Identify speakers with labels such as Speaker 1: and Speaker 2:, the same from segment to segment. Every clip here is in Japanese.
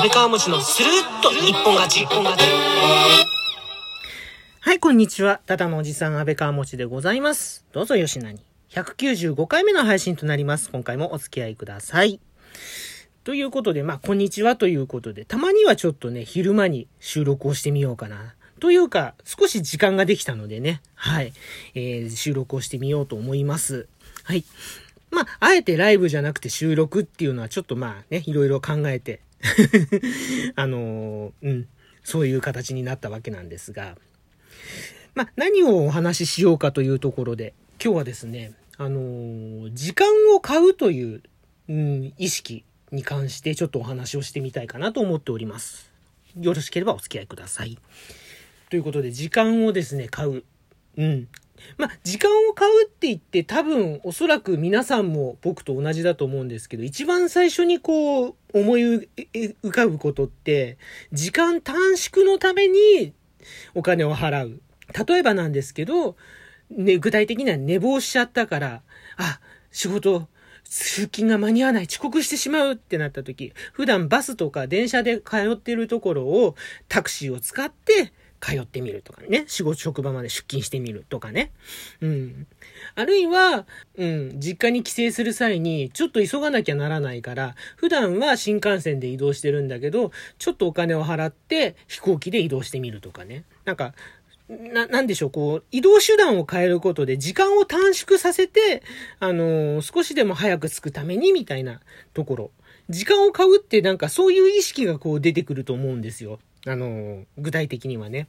Speaker 1: 安倍川餅のスルッと一本勝ち。一本勝ち。
Speaker 2: はい、こんにちは。ただのおじさん、安倍川持でございます。どうぞよしなに。195回目の配信となります。今回もお付き合いください。ということで、まあ、こんにちはということで、たまにはちょっとね、昼間に収録をしてみようかな。というか、少し時間ができたのでね、はい、えー、収録をしてみようと思います。はい。まあ、あえてライブじゃなくて収録っていうのはちょっとまあね、いろいろ考えて、あのうん、そういう形になったわけなんですが、まあ、何をお話ししようかというところで、今日はですね、あの時間を買うという、うん、意識に関してちょっとお話をしてみたいかなと思っております。よろしければお付き合いください。ということで、時間をですね、買う。うん。まあ、時間を買うって言って多分おそらく皆さんも僕と同じだと思うんですけど、一番最初にこう思い浮かぶことって、時間短縮のためにお金を払う。例えばなんですけど、ね、具体的には寝坊しちゃったから、あ、仕事、出勤が間に合わない、遅刻してしまうってなった時、普段バスとか電車で通ってるところをタクシーを使って通ってみるとかね。仕事職場まで出勤してみるとかね。うん。あるいは、うん、実家に帰省する際に、ちょっと急がなきゃならないから、普段は新幹線で移動してるんだけど、ちょっとお金を払って飛行機で移動してみるとかね。なんか、な、なんでしょう、こう、移動手段を変えることで時間を短縮させて、あのー少しでも早く着くためにみたいなところ。時間を買うってなんかそういう意識がこう出てくると思うんですよ。あの具体的にはね。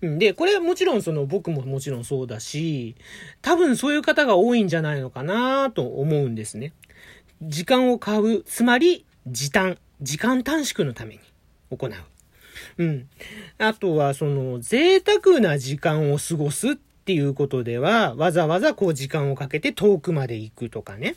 Speaker 2: で、これはもちろんその僕ももちろんそうだし、多分そういう方が多いんじゃないのかなと思うんですね。時間を買う、つまり時短、時間短縮のために行う。うん。あとは、その、贅沢な時間を過ごすっていうことでは、わざわざこう時間をかけて遠くまで行くとかね。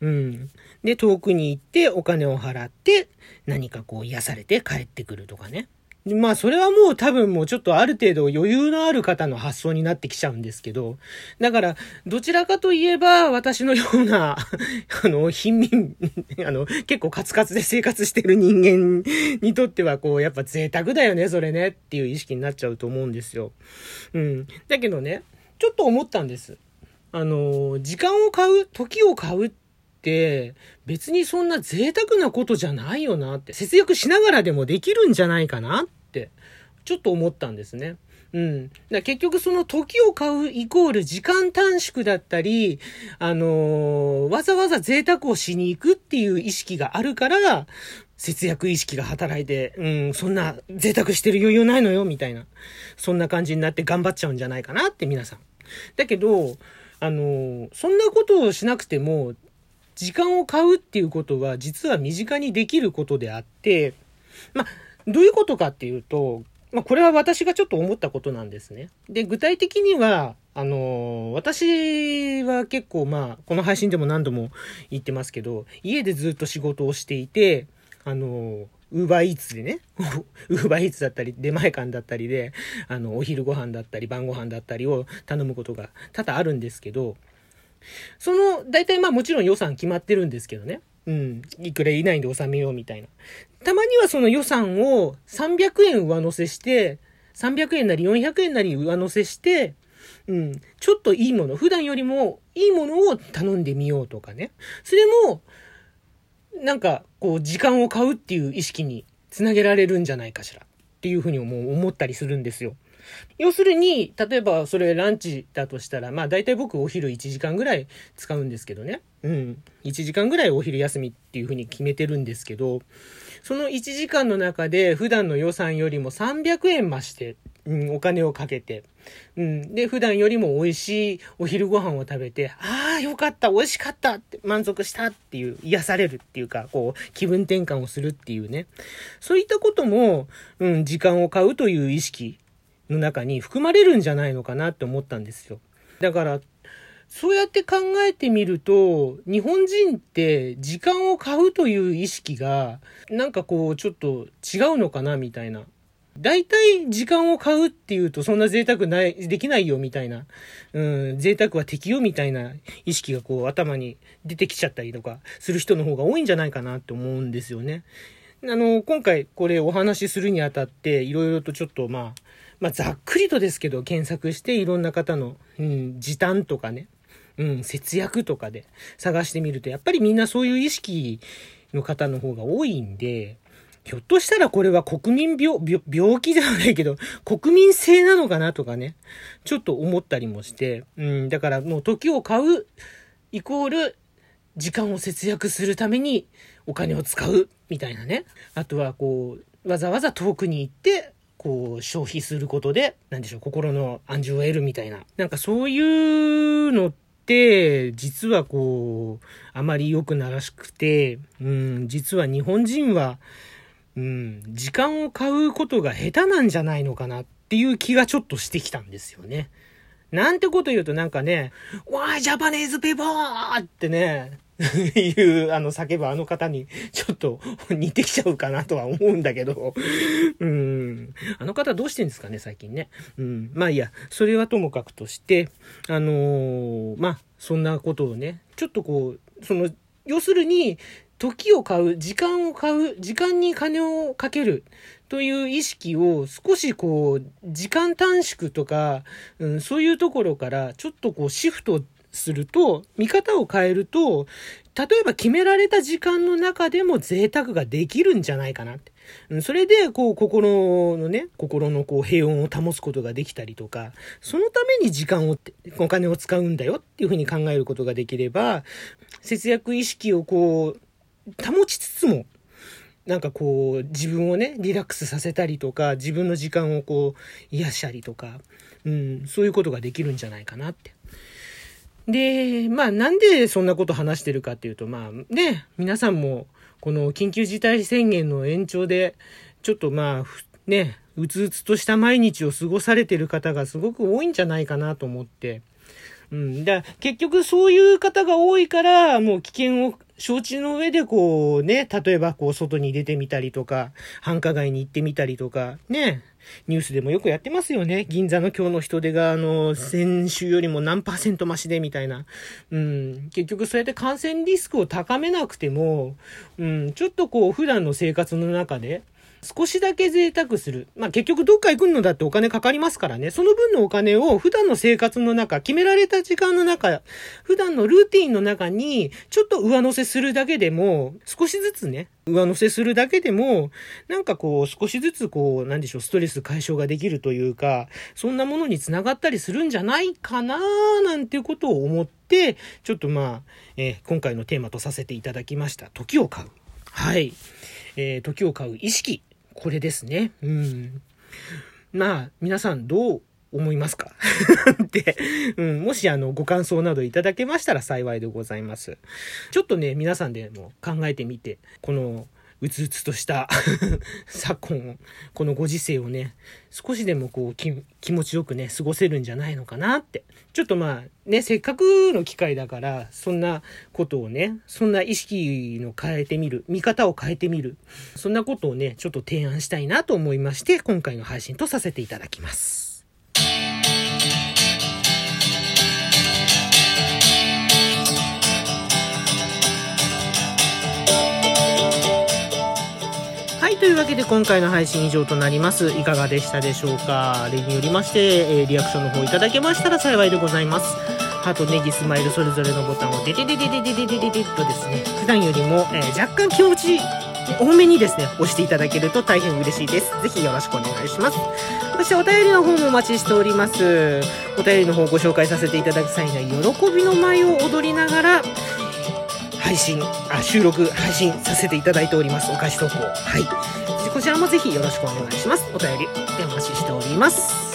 Speaker 2: うん。で、遠くに行ってお金を払って、何かこう癒されて帰ってくるとかね。まあ、それはもう多分もうちょっとある程度余裕のある方の発想になってきちゃうんですけど、だから、どちらかといえば、私のような、あの、貧民、あの、結構カツカツで生活してる人間にとっては、こう、やっぱ贅沢だよね、それね、っていう意識になっちゃうと思うんですよ。うん。だけどね、ちょっと思ったんです。あの、時間を買う、時を買うっ、別にそんな贅沢なことじゃないよなって、節約しながらでもできるんじゃないかなって、ちょっと思ったんですね。うん。だ結局その時を買うイコール時間短縮だったり、あのーわざわざ贅沢をしに行くっていう意識があるから、節約意識が働いて、うん、そんな贅沢してる余裕ないのよ、みたいな。そんな感じになって頑張っちゃうんじゃないかなって皆さん。だけど、あのーそんなことをしなくても、時間を買うっていうことは実は身近にできることであって、まあ、どういうことかっていうと、まあ、これは私がちょっと思ったことなんですね。で、具体的には、あの私は結構まあ、この配信でも何度も言ってますけど、家でずっと仕事をしていて、あのウーバーイーツでね、ウーバーイーツだったり、出前館だったりで、あの、お昼ご飯だったり、晩ご飯だったりを頼むことが多々あるんですけど、その、大体まあもちろん予算決まってるんですけどね。うん。いくら以内で収めようみたいな。たまにはその予算を300円上乗せして、300円なり400円なり上乗せして、うん。ちょっといいもの、普段よりもいいものを頼んでみようとかね。それも、なんか、こう、時間を買うっていう意識につなげられるんじゃないかしら。っていうふうにも思ったりするんですよ。要するに、例えばそれランチだとしたら、まあ大体僕お昼1時間ぐらい使うんですけどね。うん。1時間ぐらいお昼休みっていうふうに決めてるんですけど、その1時間の中で普段の予算よりも300円増して、うん、お金をかけて、うん。で、普段よりも美味しいお昼ご飯を食べて、ああ、よかった、美味しかったって、満足したっていう、癒されるっていうか、こう、気分転換をするっていうね。そういったことも、うん、時間を買うという意識の中に含まれるんじゃないのかなって思ったんですよ。だから、そうやって考えてみると、日本人って時間を買うという意識が、なんかこう、ちょっと違うのかなみたいな。大体時間を買うっていうとそんな贅沢ない、できないよみたいな、うん、贅沢は敵よみたいな意識がこう頭に出てきちゃったりとかする人の方が多いんじゃないかなって思うんですよね。あの、今回これお話しするにあたって、いろいろとちょっとまあ、まあ、ざっくりとですけど、検索していろんな方の、うん、時短とかね、うん、節約とかで探してみると、やっぱりみんなそういう意識の方の方が多いんで、ひょっとしたらこれは国民病、病気ではないけど、国民性なのかなとかね、ちょっと思ったりもして、うん、だからもう時を買う、イコール、時間を節約するためにお金を使う、みたいなね。あとはこう、わざわざ遠くに行って、こう、消費することで、なんでしょう、心の安住を得るみたいな。なんかそういうのって、実はこう、あまり良くならしくて、うん、実は日本人は、うん、時間を買うことが下手なんじゃないのかなっていう気がちょっとしてきたんですよね。なんてこと言うとなんかね、わージャパネーズペーパーってね、いう、あの、叫ぶあの方に、ちょっと似てきちゃうかなとは思うんだけど、うん。あの方どうしてんですかね、最近ね。うん。まあいいや、それはともかくとして、あのー、まあ、そんなことをね、ちょっとこう、その、要するに、時を買う、時間を買う、時間に金をかけるという意識を少しこう、時間短縮とか、うん、そういうところからちょっとこうシフトすると、見方を変えると、例えば決められた時間の中でも贅沢ができるんじゃないかなって。それで、こう、心のね、心のこう、平穏を保つことができたりとか、そのために時間を、お金を使うんだよっていうふうに考えることができれば、節約意識をこう、保ちつつも、なんかこう、自分をね、リラックスさせたりとか、自分の時間をこう、癒したりとか、うん、そういうことができるんじゃないかなって。で、まあなんでそんなこと話してるかっていうと、まあね、皆さんもこの緊急事態宣言の延長で、ちょっとまあ、ね、うつうつとした毎日を過ごされてる方がすごく多いんじゃないかなと思って。うん。だ結局そういう方が多いから、もう危険を承知の上でこうね、例えばこう外に出てみたりとか、繁華街に行ってみたりとか、ね、ニュースでもよくやってますよね。銀座の今日の人出が、あの、先週よりも何パーセント増しでみたいな。うん。結局そうやって感染リスクを高めなくても、うん、ちょっとこう普段の生活の中で、少しだけ贅沢する。まあ結局どっか行くのだってお金かかりますからね。その分のお金を普段の生活の中、決められた時間の中、普段のルーティンの中にちょっと上乗せするだけでも、少しずつね、上乗せするだけでも、なんかこう少しずつこう、なんでしょう、ストレス解消ができるというか、そんなものにつながったりするんじゃないかななんていうことを思って、ちょっとまあ、えー、今回のテーマとさせていただきました。時を買う。はい。えー、時を買う意識。これですね。うん。まあ、皆さんどう思いますか？って、うん、もしあの、ご感想などいただけましたら幸いでございます。ちょっとね、皆さんでも考えてみて、この、うつうつとした 昨今、このご時世をね、少しでもこう気持ちよくね、過ごせるんじゃないのかなって。ちょっとまあね、せっかくの機会だから、そんなことをね、そんな意識の変えてみる、見方を変えてみる、そんなことをね、ちょっと提案したいなと思いまして、今回の配信とさせていただきます。というわけで今回の配信以上となります。いかがでしたでしょうか？例によりまして、えー、リアクションの方いただけましたら幸いでございます。ハート、ネギ、スマイル、それぞれのボタンをデデデデデデデデデデとですね、普段よりも、えー、若干気持ち多めにですね、押していただけると大変嬉しいです。ぜひよろしくお願いします。そしてお便りの方もお待ちしております。お便りの方ご紹介させていただく際には、喜びの舞を踊りながら、配信、あ、収録、配信させていただいております。お菓子投稿。はい。こちらもぜひよろしくお願いします。お便りお待ちしております。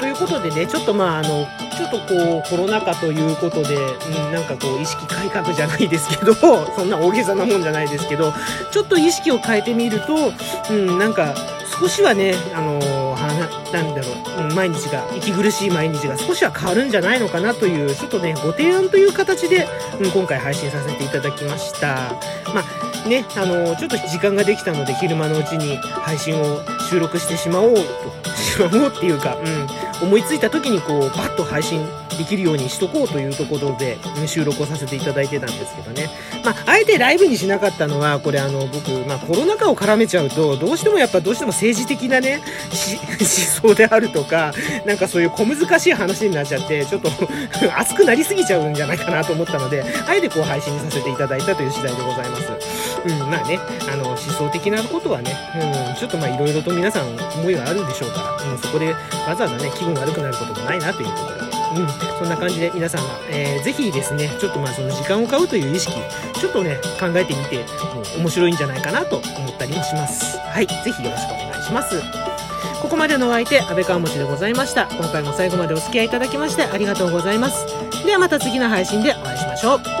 Speaker 2: ということでね、ちょっとまあ、あの、ちょっとこう、コロナ禍ということで、うん、なんかこう、意識改革じゃないですけど、そんな大げさなもんじゃないですけど、ちょっと意識を変えてみると、うん、なんか、少しはね、あのー、なんだろう、毎日が、息苦しい毎日が少しは変わるんじゃないのかなという、ちょっとね、ご提案という形で、うん、今回配信させていただきました。まあ、ね、あの、ちょっと時間ができたので、昼間のうちに配信を収録してしまおうと、しまおうっていうか、うん、思いついた時にこう、バッと配信できるようにしとこうというところで、ね、収録をさせていただいてたんですけどね。まあ、あえてライブにしなかったのは、これあの、僕、まあ、コロナ禍を絡めちゃうと、どうしてもやっぱどうしても政治的なね、思想であるとか、なんかそういう小難しい話になっちゃって、ちょっと 熱くなりすぎちゃうんじゃないかなと思ったので、あえてこう配信させていただいたという次第でございます。うん、まあね、あの、思想的なことはね、うん、ちょっとまあいろいろと皆さん思いはあるんでしょうから、うん、そこでわざわざね、気分悪くなることもないなというところで。うん、そんな感じで皆さんが、えー、ぜひですね、ちょっとまあその時間を買うという意識、ちょっとね、考えてみて、も面白いんじゃないかなと思ったりもします。はい、ぜひよろしくお願いします。ここまでのお相手、安倍川持でございました。今回も最後までお付き合いいただきましてありがとうございます。ではまた次の配信でお会いしましょう。